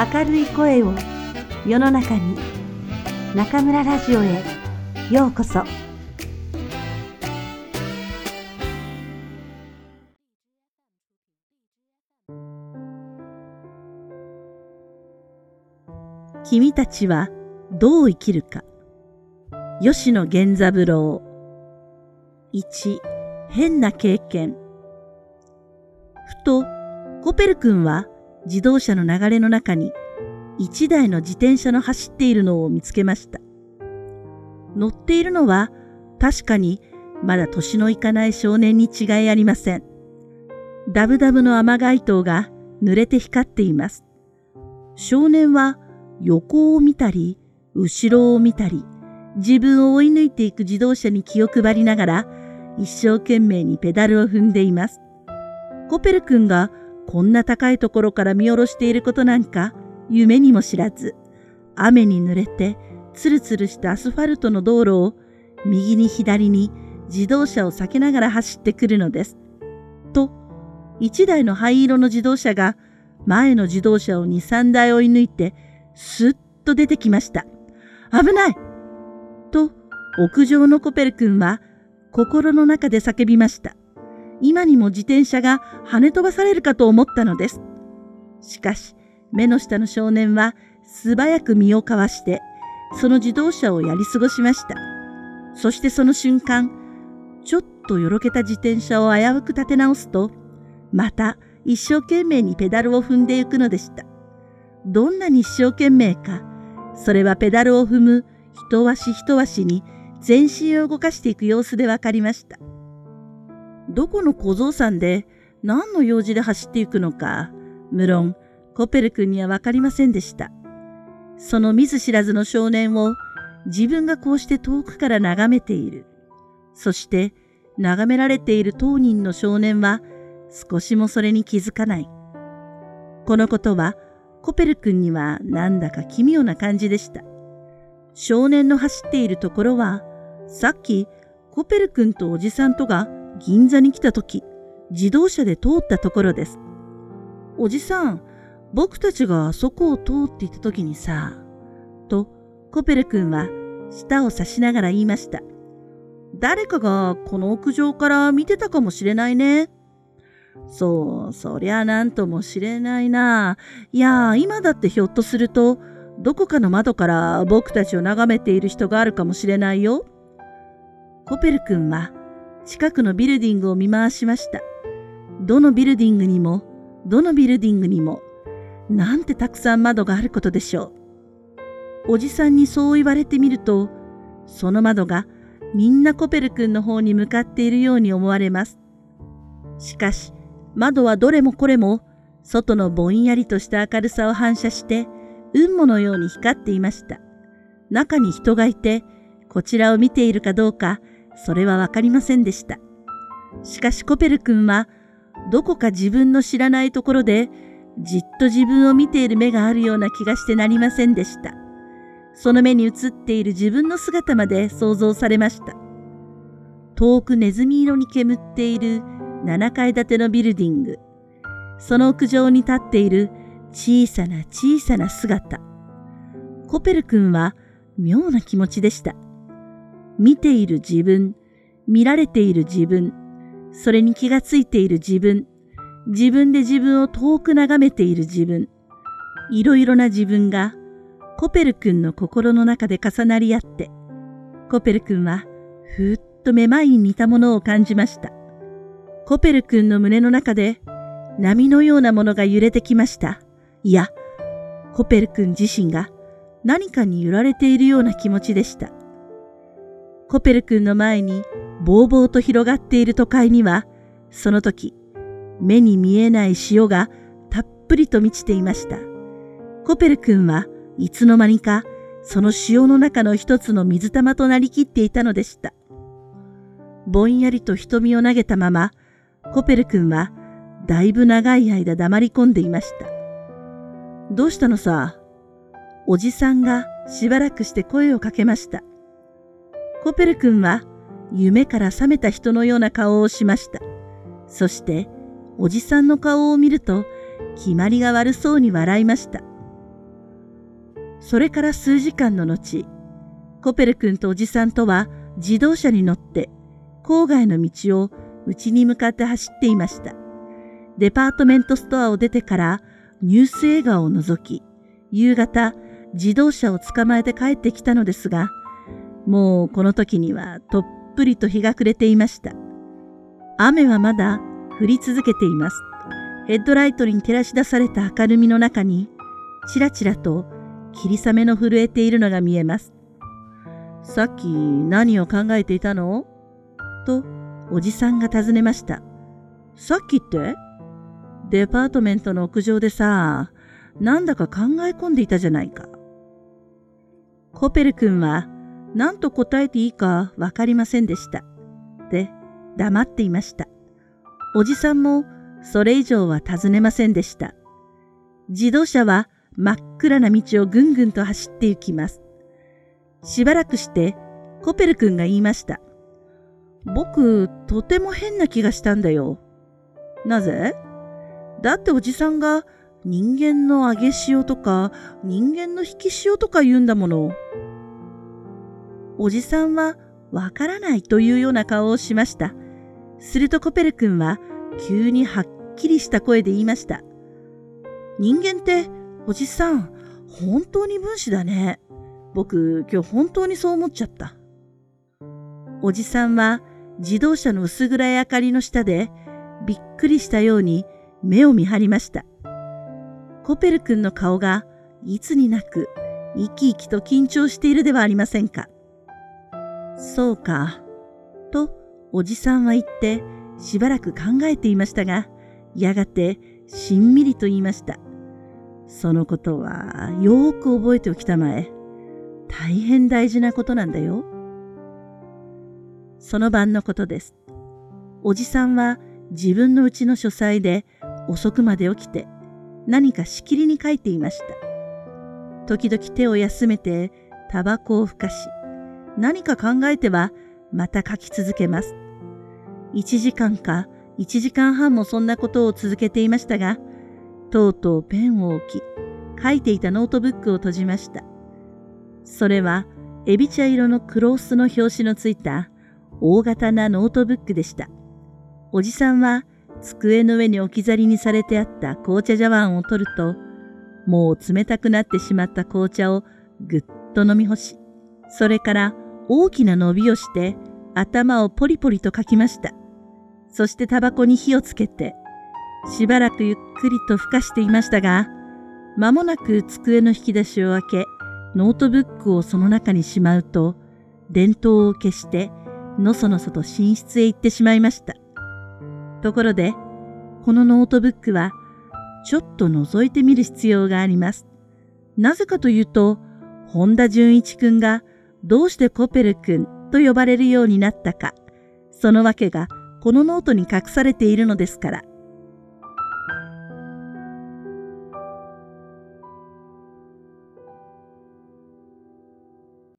明るい声を世の中に中村ラジオへようこそ。君たちはどう生きるか。吉野源三郎。1変な経験。ふとコペル君は自動車の流れの中に一台の自転車の走っているのを見つけました。乗っているのは確かにまだ年のいかない少年に違いありません。ダブダブの雨街灯が濡れて光っています。少年は横を見たり、後ろを見たり、自分を追い抜いていく自動車に気を配りながら、一生懸命にペダルを踏んでいます。コペル君がこんな高いところから見下ろしていることなんか夢にも知らず、雨に濡れてツルツルしたアスファルトの道路を右に左に自動車を避けながら走ってくるのです。と、一台の灰色の自動車が前の自動車を2、3台追い抜いてスッと出てきました。危ないと、屋上のコペル君は心の中で叫びました。今にも自転車が跳ね飛ばされるかと思ったのです。しかし、目の下の少年は素早く身をかわして、その自動車をやり過ごしました。そしてその瞬間、ちょっとよろけた自転車を危うく立て直すと、また一生懸命にペダルを踏んでいくのでした。どんなに一生懸命か、それはペダルを踏む一足一足に全身を動かしていく様子でわかりました。どこの小僧さんで何の用事で走っていくのか、無論コペル君にはわかりませんでした。その見ず知らずの少年を自分がこうして遠くから眺めている。そして眺められている当人の少年は少しもそれに気づかない。このことはコペル君にはなんだか奇妙な感じでした。少年の走っているところは、さっきコペル君とおじさんとが銀座に来た時、自動車で通ったところです。おじさん、僕たちがあそこを通っていた時にさ、とコペル君は舌を差しながら言いました。誰かがこの屋上から見てたかもしれないね。そう、そりゃなんともしれないな。いや、今だってひょっとすると、どこかの窓から僕たちを眺めている人があるかもしれないよ。コペル君は近くのビルディングを見回しました。どのビルディングにも、どのビルディングにも、なんてたくさん窓があることでしょう。おじさんにそう言われてみると、その窓がみんなコペル君の方に向かっているように思われます。しかし、窓はどれもこれも、外のぼんやりとした明るさを反射して、雲母のように光っていました。中に人がいて、こちらを見ているかどうか、それはわかりませんでした。しかしコペル君は、どこか自分の知らないところで、じっと自分を見ている目があるような気がしてなりませんでした。その目に映っている自分の姿まで想像されました。遠くネズミ色に煙っている7階建てのビルディング。その屋上に立っている小さな小さな姿。コペル君は妙な気持ちでした。見ている自分、見られている自分、それに気がついている自分、自分で自分を遠く眺めている自分、いろいろな自分がコペル君の心の中で重なり合って、コペル君はふっとめまいに似たものを感じました。コペル君の胸の中で波のようなものが揺れてきました。いや、コペル君自身が何かに揺られているような気持ちでした。コペル君の前にぼうぼうと広がっている都会には、その時、目に見えない潮がたっぷりと満ちていました。コペル君はいつの間にかその潮の中の一つの水玉となりきっていたのでした。ぼんやりと瞳を投げたまま、コペル君はだいぶ長い間黙り込んでいました。どうしたのさ？おじさんがしばらくして声をかけました。コペル君は夢から覚めた人のような顔をしました。そしておじさんの顔を見ると決まりが悪そうに笑いました。それから数時間の後、コペル君とおじさんとは自動車に乗って郊外の道を家に向かって走っていました。デパートメントストアを出てからニュース映画を除き、夕方自動車を捕まえて帰ってきたのですが、もうこの時にはとっぷりと日が暮れていました。雨はまだ降り続けています。ヘッドライトに照らし出された明るみの中に、ちらちらと霧雨の震えているのが見えます。さっき何を考えていたの？と、おじさんが尋ねました。さっきって？デパートメントの屋上でさ、なんだか考え込んでいたじゃないか。コペル君は何と答えていいかわかりませんでした。で、黙っていました。おじさんもそれ以上は尋ねませんでした。自動車は真っ暗な道をぐんぐんと走って行きます。しばらくしてコペル君が言いました。僕、とても変な気がしたんだよ。なぜ？だっておじさんが人間の揚げ塩とか人間の引き塩とか言うんだもの。おじさんはわからないというような顔をしました。するとコペル君は急にはっきりした声で言いました。人間っておじさん、本当に分子だね。僕、今日本当にそう思っちゃった。おじさんは自動車の薄暗い明かりの下でびっくりしたように目を見張りました。コペル君の顔がいつになく生き生きと緊張しているではありませんか。そうか、とおじさんは言ってしばらく考えていましたが、やがてしんみりと言いました。そのことはよーく覚えておきたまえ。大変大事なことなんだよ。その晩のことです。おじさんは自分のうちの書斎で遅くまで起きて何かしきりに書いていました。時々手を休めてタバコをふかし、何か考えてはまた書き続けます。1時間か1時間半もそんなことを続けていましたが、とうとうペンを置き、書いていたノートブックを閉じました。それはエビ茶色のクロースの表紙のついた大型なノートブックでした。おじさんは机の上に置き去りにされてあった紅茶茶碗を取ると、もう冷たくなってしまった紅茶をぐっと飲み干し、それから大きな伸びをして頭をポリポリとかきました。そしてタバコに火をつけて、しばらくゆっくりとふかしていましたが、間もなく机の引き出しを開け、ノートブックをその中にしまうと、電灯を消して、のそのそと寝室へ行ってしまいました。ところで、このノートブックは、ちょっと覗いてみる必要があります。なぜかというと、本田純一くんがどうしてコペル君と呼ばれるようになったか、その訳がこのノートに隠されているのですから。